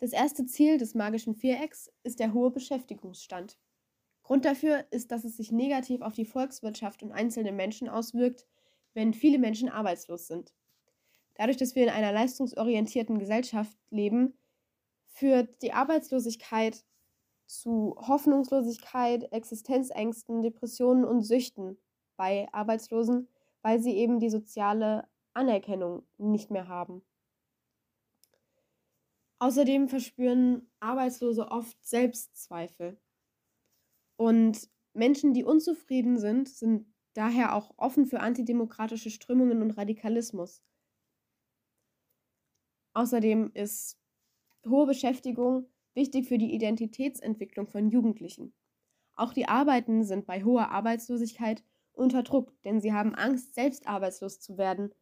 Das erste Ziel des magischen Vierecks ist der hohe Beschäftigungsstand. Grund dafür ist, dass es sich negativ auf die Volkswirtschaft und einzelne Menschen auswirkt, wenn viele Menschen arbeitslos sind. Dadurch, dass wir in einer leistungsorientierten Gesellschaft leben, führt die Arbeitslosigkeit zu Hoffnungslosigkeit, Existenzängsten, Depressionen und Süchten bei Arbeitslosen, weil sie eben die soziale Anerkennung nicht mehr haben. Außerdem verspüren Arbeitslose oft Selbstzweifel. Und Menschen, die unzufrieden sind, sind daher auch offen für antidemokratische Strömungen und Radikalismus. Außerdem ist hohe Beschäftigung wichtig für die Identitätsentwicklung von Jugendlichen. Auch die Arbeitenden sind bei hoher Arbeitslosigkeit unter Druck, denn sie haben Angst, selbst arbeitslos zu werden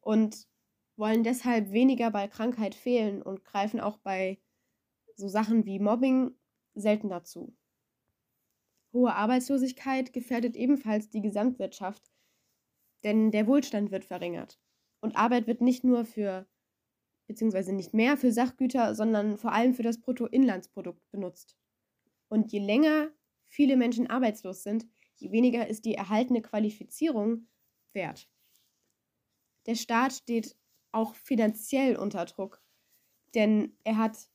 und wollen deshalb weniger bei Krankheit fehlen und greifen auch bei so Sachen wie Mobbing selten dazu. Hohe Arbeitslosigkeit gefährdet ebenfalls die Gesamtwirtschaft, denn der Wohlstand wird verringert. Und Arbeit wird nicht nur für, beziehungsweise nicht mehr für Sachgüter, sondern vor allem für das Bruttoinlandsprodukt benutzt. Und je länger viele Menschen arbeitslos sind, je weniger ist die erhaltene Qualifizierung wert. Der Staat steht auch finanziell unter Druck, denn er hat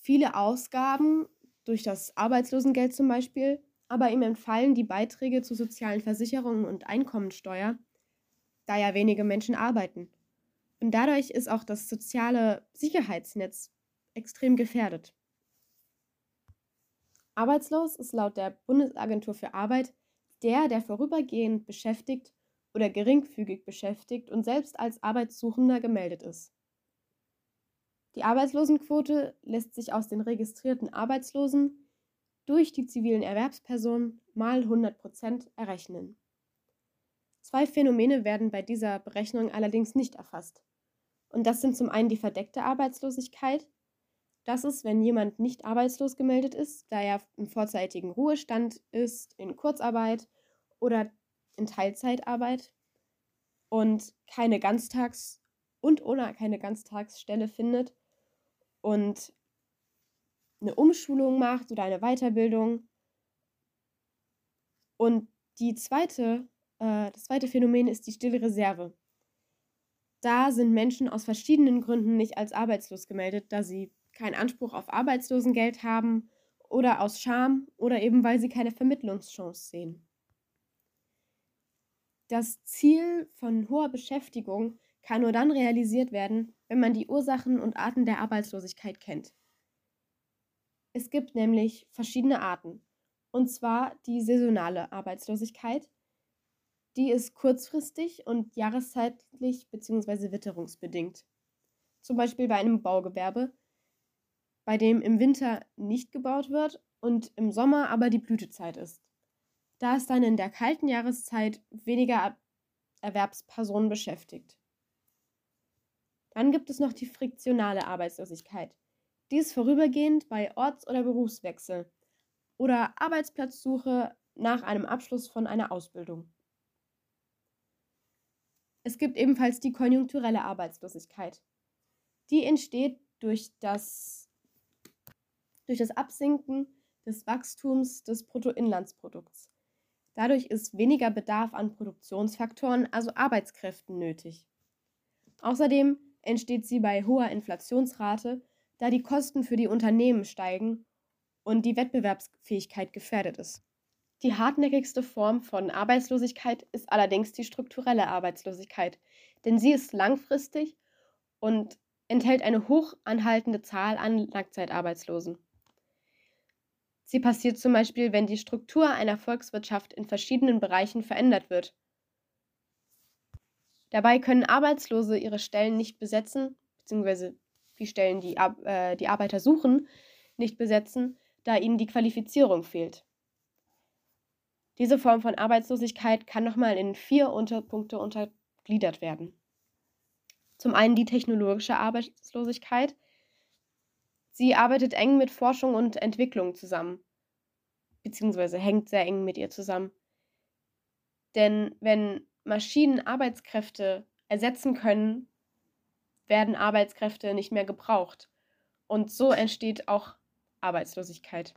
viele Ausgaben durch das Arbeitslosengeld zum Beispiel, aber ihm entfallen die Beiträge zu sozialen Versicherungen und Einkommensteuer, da ja wenige Menschen arbeiten. Und dadurch ist auch das soziale Sicherheitsnetz extrem gefährdet. Arbeitslos ist laut der Bundesagentur für Arbeit der, der vorübergehend beschäftigt oder geringfügig beschäftigt und selbst als Arbeitssuchender gemeldet ist. Die Arbeitslosenquote lässt sich aus den registrierten Arbeitslosen durch die zivilen Erwerbspersonen mal 100 Prozent errechnen. Zwei Phänomene werden bei dieser Berechnung allerdings nicht erfasst. Und das sind zum einen die verdeckte Arbeitslosigkeit. Das ist, wenn jemand nicht arbeitslos gemeldet ist, da er im vorzeitigen Ruhestand ist, in Kurzarbeit oder in Teilzeitarbeit und keine Ganztags- und oder keine Ganztagsstelle findet und eine Umschulung macht oder eine Weiterbildung. Und die zweite, äh, das zweite Phänomen ist die stille Reserve. Da sind Menschen aus verschiedenen Gründen nicht als arbeitslos gemeldet, da sie keinen Anspruch auf Arbeitslosengeld haben oder aus Scham oder eben weil sie keine Vermittlungschance sehen. Das Ziel von hoher Beschäftigung kann nur dann realisiert werden, wenn man die Ursachen und Arten der Arbeitslosigkeit kennt. Es gibt nämlich verschiedene Arten, und zwar die saisonale Arbeitslosigkeit, die ist kurzfristig und jahreszeitlich bzw. witterungsbedingt. Zum Beispiel bei einem Baugewerbe, bei dem im Winter nicht gebaut wird und im Sommer aber die Blütezeit ist da es dann in der kalten Jahreszeit weniger Erwerbspersonen beschäftigt. Dann gibt es noch die friktionale Arbeitslosigkeit. Die ist vorübergehend bei Orts- oder Berufswechsel oder Arbeitsplatzsuche nach einem Abschluss von einer Ausbildung. Es gibt ebenfalls die konjunkturelle Arbeitslosigkeit. Die entsteht durch das, durch das Absinken des Wachstums des Bruttoinlandsprodukts. Dadurch ist weniger Bedarf an Produktionsfaktoren, also Arbeitskräften, nötig. Außerdem entsteht sie bei hoher Inflationsrate, da die Kosten für die Unternehmen steigen und die Wettbewerbsfähigkeit gefährdet ist. Die hartnäckigste Form von Arbeitslosigkeit ist allerdings die strukturelle Arbeitslosigkeit, denn sie ist langfristig und enthält eine hoch anhaltende Zahl an Langzeitarbeitslosen. Sie passiert zum Beispiel, wenn die Struktur einer Volkswirtschaft in verschiedenen Bereichen verändert wird. Dabei können Arbeitslose ihre Stellen nicht besetzen, beziehungsweise die Stellen, die äh, die Arbeiter suchen, nicht besetzen, da ihnen die Qualifizierung fehlt. Diese Form von Arbeitslosigkeit kann nochmal in vier Unterpunkte untergliedert werden. Zum einen die technologische Arbeitslosigkeit, Sie arbeitet eng mit Forschung und Entwicklung zusammen, beziehungsweise hängt sehr eng mit ihr zusammen. Denn wenn Maschinen Arbeitskräfte ersetzen können, werden Arbeitskräfte nicht mehr gebraucht. Und so entsteht auch Arbeitslosigkeit.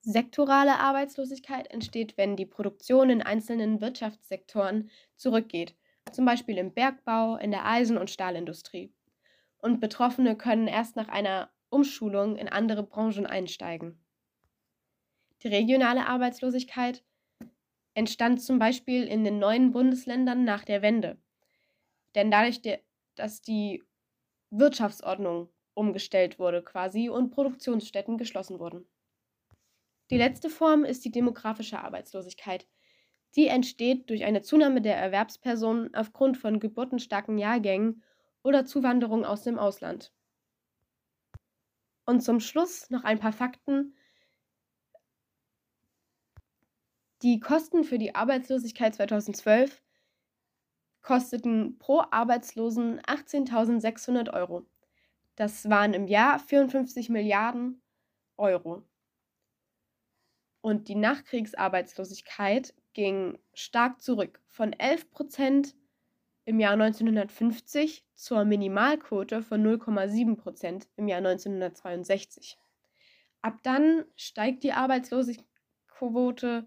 Sektorale Arbeitslosigkeit entsteht, wenn die Produktion in einzelnen Wirtschaftssektoren zurückgeht, zum Beispiel im Bergbau, in der Eisen- und Stahlindustrie. Und Betroffene können erst nach einer Umschulung in andere Branchen einsteigen. Die regionale Arbeitslosigkeit entstand zum Beispiel in den neuen Bundesländern nach der Wende. Denn dadurch, dass die Wirtschaftsordnung umgestellt wurde quasi und Produktionsstätten geschlossen wurden. Die letzte Form ist die demografische Arbeitslosigkeit. Die entsteht durch eine Zunahme der Erwerbspersonen aufgrund von geburtenstarken Jahrgängen oder Zuwanderung aus dem Ausland. Und zum Schluss noch ein paar Fakten. Die Kosten für die Arbeitslosigkeit 2012 kosteten pro Arbeitslosen 18.600 Euro. Das waren im Jahr 54 Milliarden Euro. Und die Nachkriegsarbeitslosigkeit ging stark zurück, von 11 Prozent im Jahr 1950 zur Minimalquote von 0,7 Prozent im Jahr 1962. Ab dann steigt die Arbeitslosenquote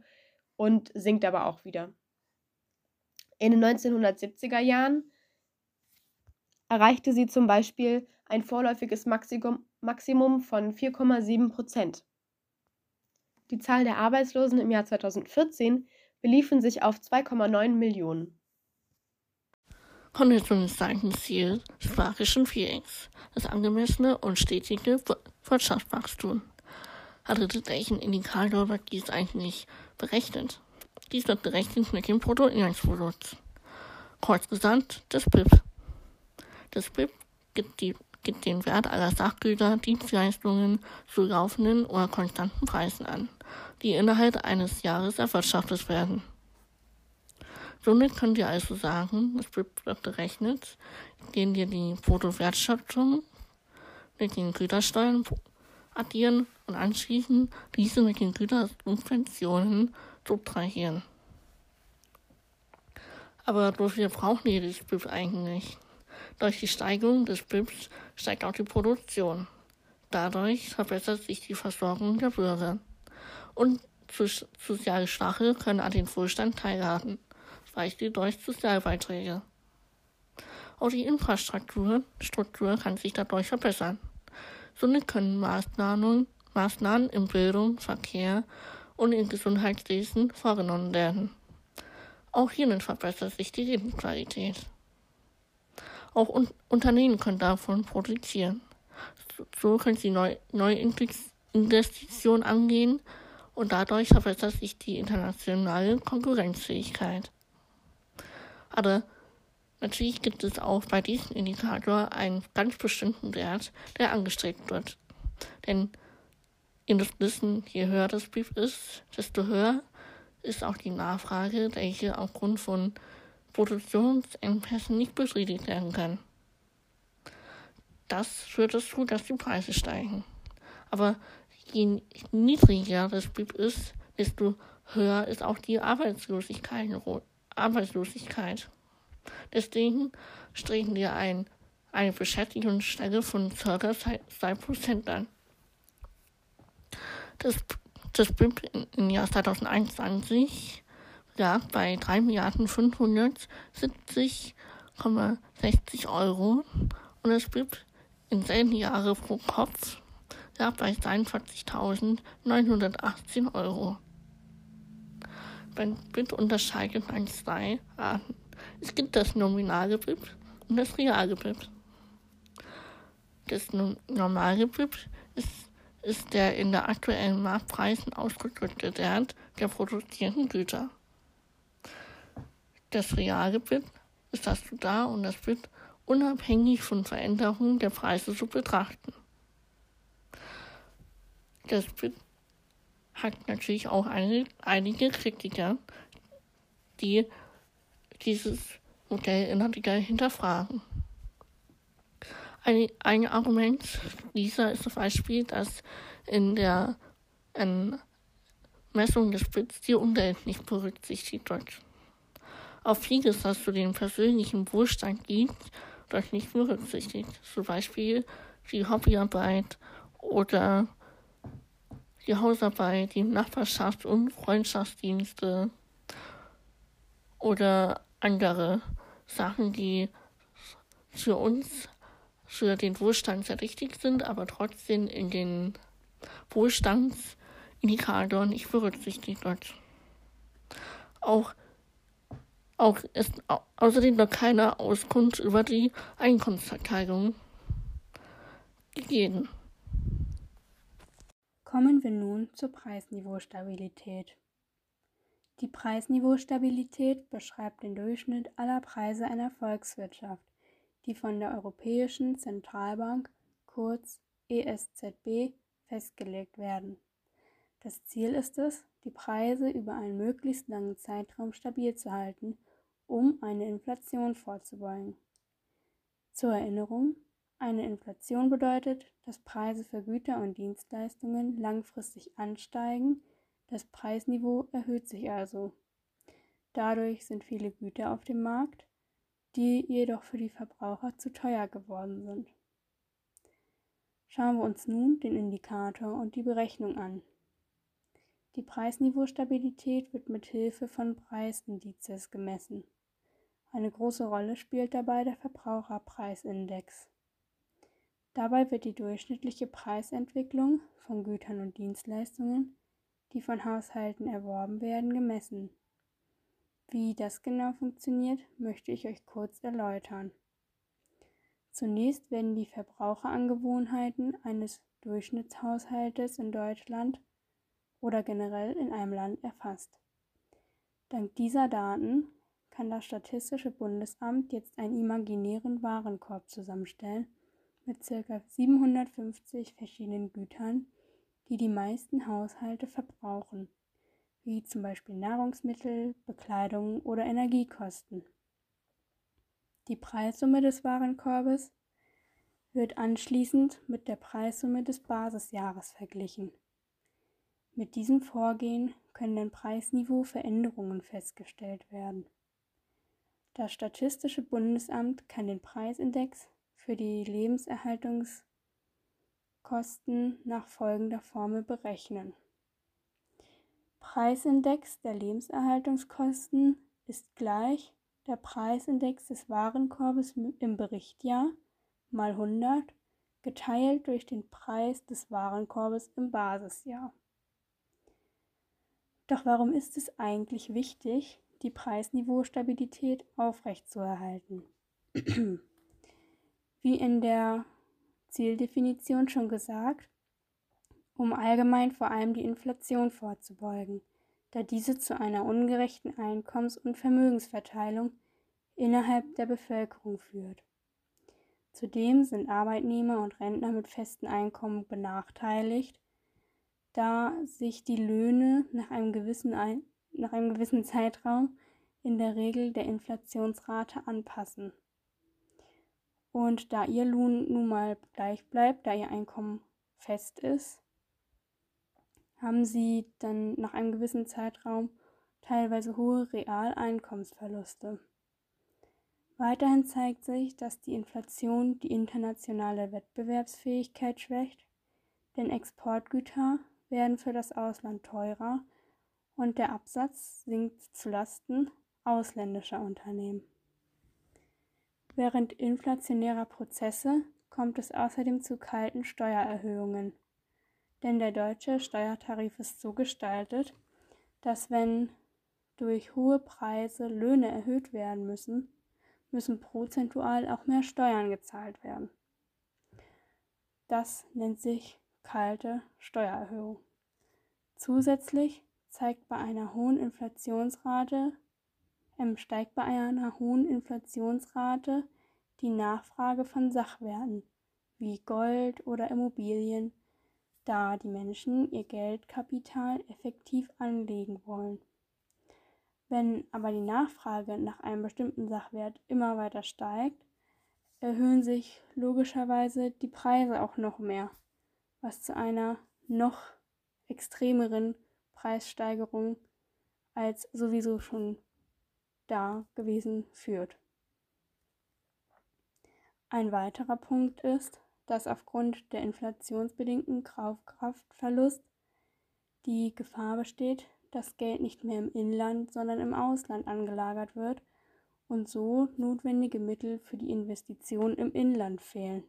und sinkt aber auch wieder. In den 1970er Jahren erreichte sie zum Beispiel ein vorläufiges Maximum, von 4,7 Prozent. Die Zahl der Arbeitslosen im Jahr 2014 beliefen sich auf 2,9 Millionen. Zweiten Ziel sprachlichen Feelings, das angemessene und stetige Wirtschaftswachstum. Hatte welchen Indikator wird dies eigentlich berechnet? Dies wird berechnet mit dem Bruttoinlandsprodukt. Kurz gesagt, das BIP. Das BIP gibt, die, gibt den Wert aller Sachgüter, Dienstleistungen zu laufenden oder konstanten Preisen an die innerhalb eines Jahres erwirtschaftet werden. Somit könnt ihr also sagen, es wird berechnet, indem wir die Bruttowertschöpfung mit den Gütersteuern addieren und anschließend diese mit den Gütersubventionen subtrahieren. Aber wofür brauchen wir das BIP eigentlich? Durch die Steigerung des BIPs steigt auch die Produktion. Dadurch verbessert sich die Versorgung der Bürger und sozial Schwache können an den Wohlstand teilhaben, Beispiel durch Sozialbeiträge. Auch die Infrastruktur Struktur kann sich dadurch verbessern. Somit können Maßnahmen, Maßnahmen im Bildung, Verkehr und im Gesundheitswesen vorgenommen werden. Auch hiermit verbessert sich die Lebensqualität. Auch un Unternehmen können davon profitieren. So, so können sie neue neu Investitionen angehen und dadurch verbessert sich die internationale Konkurrenzfähigkeit. Aber natürlich gibt es auch bei diesem Indikator einen ganz bestimmten Wert, der angestrebt wird. Denn ihr müsst wissen, je höher das Brief ist, desto höher ist auch die Nachfrage, welche aufgrund von Produktionsengpässen nicht befriedigt werden kann. Das führt dazu, dass die Preise steigen. Aber je niedriger das BIP ist, desto höher ist auch die Arbeitslosigkeit. Arbeitslosigkeit. Deswegen streben wir ein, eine Beschäftigungsstelle von ca. 2% an. Das, das BIP im Jahr 2021 lag bei 3 Milliarden 570,60 Euro und das BIP in selben Jahre pro Kopf lag bei 43.918 Euro. Beim BIP unterscheidet man zwei Arten. Es gibt das nominale BIP und das reale BIP. Das normale BIP ist, ist der in der aktuellen Marktpreisen ausgedrückte Wert der produzierten Güter. Das reale BIP ist dazu da, um das BIP unabhängig von Veränderungen der Preise zu betrachten. Das hat natürlich auch eine, einige Kritiker, die dieses Modell immer wieder hinterfragen. Ein, ein Argument dieser ist zum Beispiel, dass in der in Messung des Bits die Umwelt nicht berücksichtigt wird. Auf vieles, was zu dem persönlichen Wohlstand gibt, wird nicht berücksichtigt. Zum Beispiel die Hobbyarbeit oder die Hausarbeit, die Nachbarschafts- und Freundschaftsdienste oder andere Sachen, die für uns, für den Wohlstand sehr wichtig sind, aber trotzdem in den Wohlstandsindikatoren nicht berücksichtigt wird. Auch, auch ist außerdem noch keine Auskunft über die Einkommensverteilung gegeben. Kommen wir nun zur Preisniveaustabilität. Die Preisniveaustabilität beschreibt den Durchschnitt aller Preise einer Volkswirtschaft, die von der Europäischen Zentralbank kurz ESZB festgelegt werden. Das Ziel ist es, die Preise über einen möglichst langen Zeitraum stabil zu halten, um eine Inflation vorzubeugen. Zur Erinnerung, eine Inflation bedeutet, dass Preise für Güter und Dienstleistungen langfristig ansteigen, das Preisniveau erhöht sich also. Dadurch sind viele Güter auf dem Markt, die jedoch für die Verbraucher zu teuer geworden sind. Schauen wir uns nun den Indikator und die Berechnung an. Die Preisniveaustabilität wird mit Hilfe von Preisindizes gemessen. Eine große Rolle spielt dabei der Verbraucherpreisindex. Dabei wird die durchschnittliche Preisentwicklung von Gütern und Dienstleistungen, die von Haushalten erworben werden, gemessen. Wie das genau funktioniert, möchte ich euch kurz erläutern. Zunächst werden die Verbraucherangewohnheiten eines Durchschnittshaushaltes in Deutschland oder generell in einem Land erfasst. Dank dieser Daten kann das Statistische Bundesamt jetzt einen imaginären Warenkorb zusammenstellen, mit ca. 750 verschiedenen Gütern, die die meisten Haushalte verbrauchen, wie zum Beispiel Nahrungsmittel, Bekleidung oder Energiekosten. Die Preissumme des Warenkorbes wird anschließend mit der Preissumme des Basisjahres verglichen. Mit diesem Vorgehen können im Preisniveau Veränderungen festgestellt werden. Das Statistische Bundesamt kann den Preisindex für die Lebenserhaltungskosten nach folgender Formel berechnen. Preisindex der Lebenserhaltungskosten ist gleich der Preisindex des Warenkorbes im Berichtjahr mal 100 geteilt durch den Preis des Warenkorbes im Basisjahr. Doch warum ist es eigentlich wichtig, die Preisniveaustabilität aufrechtzuerhalten? Wie in der Zieldefinition schon gesagt, um allgemein vor allem die Inflation vorzubeugen, da diese zu einer ungerechten Einkommens- und Vermögensverteilung innerhalb der Bevölkerung führt. Zudem sind Arbeitnehmer und Rentner mit festen Einkommen benachteiligt, da sich die Löhne nach einem gewissen, Ein nach einem gewissen Zeitraum in der Regel der Inflationsrate anpassen. Und da ihr Lohn nun mal gleich bleibt, da ihr Einkommen fest ist, haben sie dann nach einem gewissen Zeitraum teilweise hohe Realeinkommensverluste. Weiterhin zeigt sich, dass die Inflation die internationale Wettbewerbsfähigkeit schwächt, denn Exportgüter werden für das Ausland teurer und der Absatz sinkt zulasten ausländischer Unternehmen. Während inflationärer Prozesse kommt es außerdem zu kalten Steuererhöhungen. Denn der deutsche Steuertarif ist so gestaltet, dass wenn durch hohe Preise Löhne erhöht werden müssen, müssen prozentual auch mehr Steuern gezahlt werden. Das nennt sich kalte Steuererhöhung. Zusätzlich zeigt bei einer hohen Inflationsrate steigt bei einer hohen Inflationsrate die Nachfrage von Sachwerten wie Gold oder Immobilien, da die Menschen ihr Geldkapital effektiv anlegen wollen. Wenn aber die Nachfrage nach einem bestimmten Sachwert immer weiter steigt, erhöhen sich logischerweise die Preise auch noch mehr, was zu einer noch extremeren Preissteigerung als sowieso schon da gewesen führt. Ein weiterer Punkt ist, dass aufgrund der inflationsbedingten Kaufkraftverlust die Gefahr besteht, dass Geld nicht mehr im Inland, sondern im Ausland angelagert wird und so notwendige Mittel für die Investition im Inland fehlen.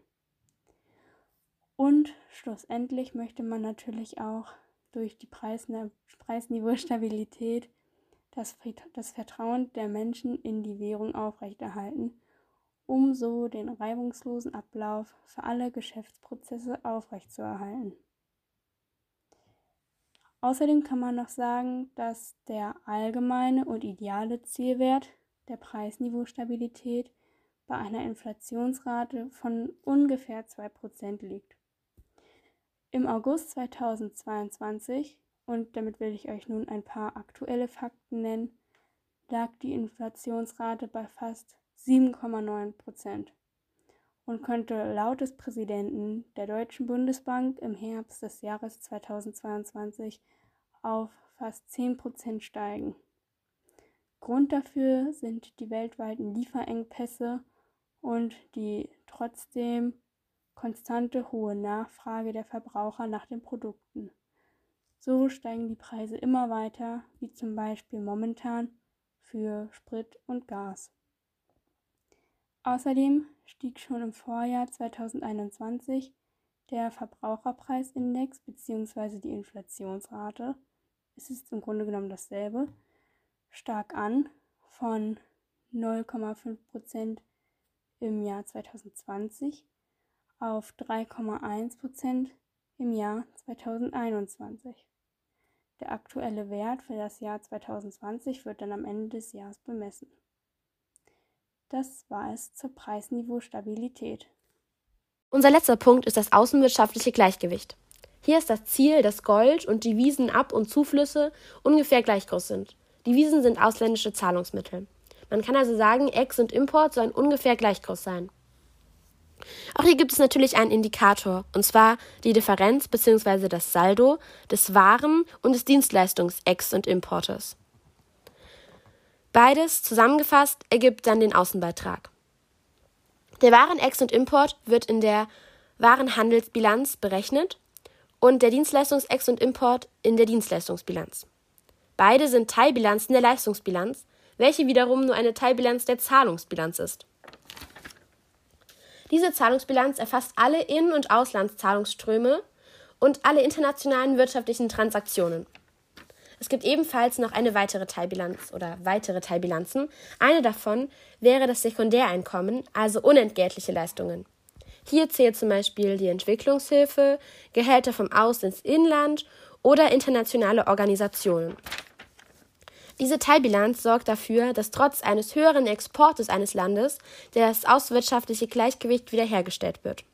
Und schlussendlich möchte man natürlich auch durch die Preisniveaustabilität das, das Vertrauen der Menschen in die Währung aufrechterhalten, um so den reibungslosen Ablauf für alle Geschäftsprozesse aufrechtzuerhalten. Außerdem kann man noch sagen, dass der allgemeine und ideale Zielwert der Preisniveaustabilität bei einer Inflationsrate von ungefähr 2% liegt. Im August 2022, und damit will ich euch nun ein paar aktuelle Fakten nennen, lag die Inflationsrate bei fast 7,9% und könnte laut des Präsidenten der Deutschen Bundesbank im Herbst des Jahres 2022 auf fast 10% steigen. Grund dafür sind die weltweiten Lieferengpässe und die trotzdem konstante hohe Nachfrage der Verbraucher nach den Produkten. So steigen die Preise immer weiter, wie zum Beispiel momentan für Sprit und Gas. Außerdem stieg schon im Vorjahr 2021 der Verbraucherpreisindex bzw. die Inflationsrate, es ist im Grunde genommen dasselbe, stark an von 0,5 Prozent im Jahr 2020 auf 3,1 Prozent im Jahr 2021. Der aktuelle Wert für das Jahr 2020 wird dann am Ende des Jahres bemessen. Das war es zur Preisniveau-Stabilität. Unser letzter Punkt ist das außenwirtschaftliche Gleichgewicht. Hier ist das Ziel, dass Gold und Devisenab- und Zuflüsse ungefähr gleich groß sind. Devisen sind ausländische Zahlungsmittel. Man kann also sagen, Ex- und Import sollen ungefähr gleich groß sein. Auch hier gibt es natürlich einen Indikator, und zwar die Differenz bzw. das Saldo des Waren- und des Dienstleistungs-Ex- und Importes. Beides zusammengefasst ergibt dann den Außenbeitrag. Der Waren-Ex- und Import wird in der Warenhandelsbilanz berechnet und der Dienstleistungs-Ex- und Import in der Dienstleistungsbilanz. Beide sind Teilbilanzen der Leistungsbilanz, welche wiederum nur eine Teilbilanz der Zahlungsbilanz ist. Diese Zahlungsbilanz erfasst alle In- und Auslandszahlungsströme und alle internationalen wirtschaftlichen Transaktionen. Es gibt ebenfalls noch eine weitere Teilbilanz oder weitere Teilbilanzen. Eine davon wäre das Sekundäreinkommen, also unentgeltliche Leistungen. Hier zählt zum Beispiel die Entwicklungshilfe, Gehälter vom Aus ins Inland oder internationale Organisationen. Diese Teilbilanz sorgt dafür, dass trotz eines höheren Exportes eines Landes das außenwirtschaftliche Gleichgewicht wiederhergestellt wird.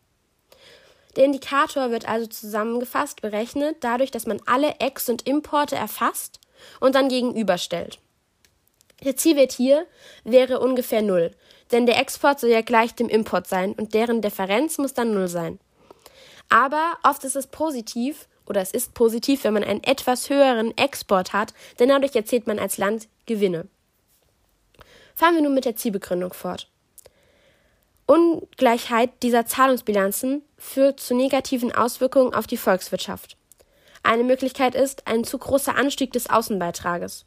Der Indikator wird also zusammengefasst berechnet dadurch, dass man alle Ex- und Importe erfasst und dann gegenüberstellt. Der Zielwert hier wäre ungefähr null, denn der Export soll ja gleich dem Import sein und deren Differenz muss dann null sein. Aber oft ist es positiv oder es ist positiv, wenn man einen etwas höheren Export hat, denn dadurch erzielt man als Land Gewinne. Fahren wir nun mit der Zielbegründung fort. Ungleichheit dieser Zahlungsbilanzen führt zu negativen Auswirkungen auf die Volkswirtschaft. Eine Möglichkeit ist ein zu großer Anstieg des Außenbeitrages.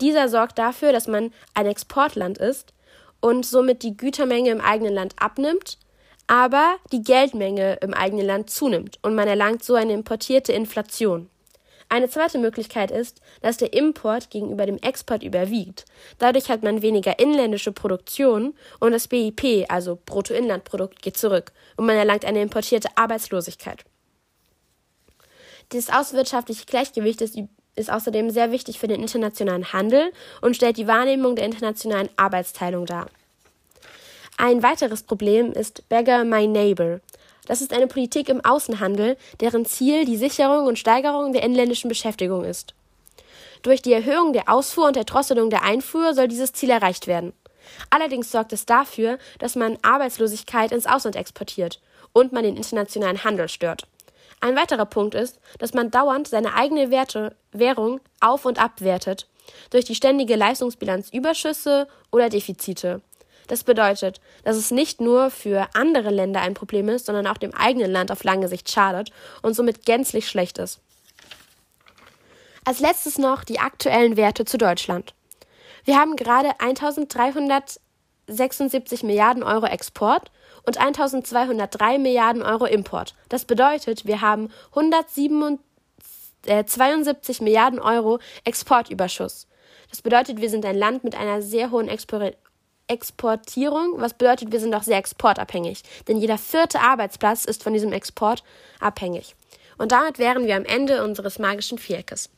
Dieser sorgt dafür, dass man ein Exportland ist und somit die Gütermenge im eigenen Land abnimmt, aber die Geldmenge im eigenen Land zunimmt und man erlangt so eine importierte Inflation. Eine zweite Möglichkeit ist, dass der Import gegenüber dem Export überwiegt. Dadurch hat man weniger inländische Produktion und das BIP, also Bruttoinlandprodukt, geht zurück und man erlangt eine importierte Arbeitslosigkeit. Das außenwirtschaftliche Gleichgewicht ist, ist außerdem sehr wichtig für den internationalen Handel und stellt die Wahrnehmung der internationalen Arbeitsteilung dar. Ein weiteres Problem ist Beggar My Neighbor. Das ist eine Politik im Außenhandel, deren Ziel die Sicherung und Steigerung der inländischen Beschäftigung ist. Durch die Erhöhung der Ausfuhr und der Drosselung der Einfuhr soll dieses Ziel erreicht werden. Allerdings sorgt es dafür, dass man Arbeitslosigkeit ins Ausland exportiert und man den internationalen Handel stört. Ein weiterer Punkt ist, dass man dauernd seine eigene Werte, Währung auf und abwertet durch die ständige Leistungsbilanzüberschüsse oder Defizite. Das bedeutet, dass es nicht nur für andere Länder ein Problem ist, sondern auch dem eigenen Land auf lange Sicht schadet und somit gänzlich schlecht ist. Als letztes noch die aktuellen Werte zu Deutschland. Wir haben gerade 1376 Milliarden Euro Export und 1203 Milliarden Euro Import. Das bedeutet, wir haben 172 Milliarden Euro Exportüberschuss. Das bedeutet, wir sind ein Land mit einer sehr hohen Expor Exportierung, was bedeutet, wir sind auch sehr exportabhängig. Denn jeder vierte Arbeitsplatz ist von diesem Export abhängig. Und damit wären wir am Ende unseres magischen Viereckes.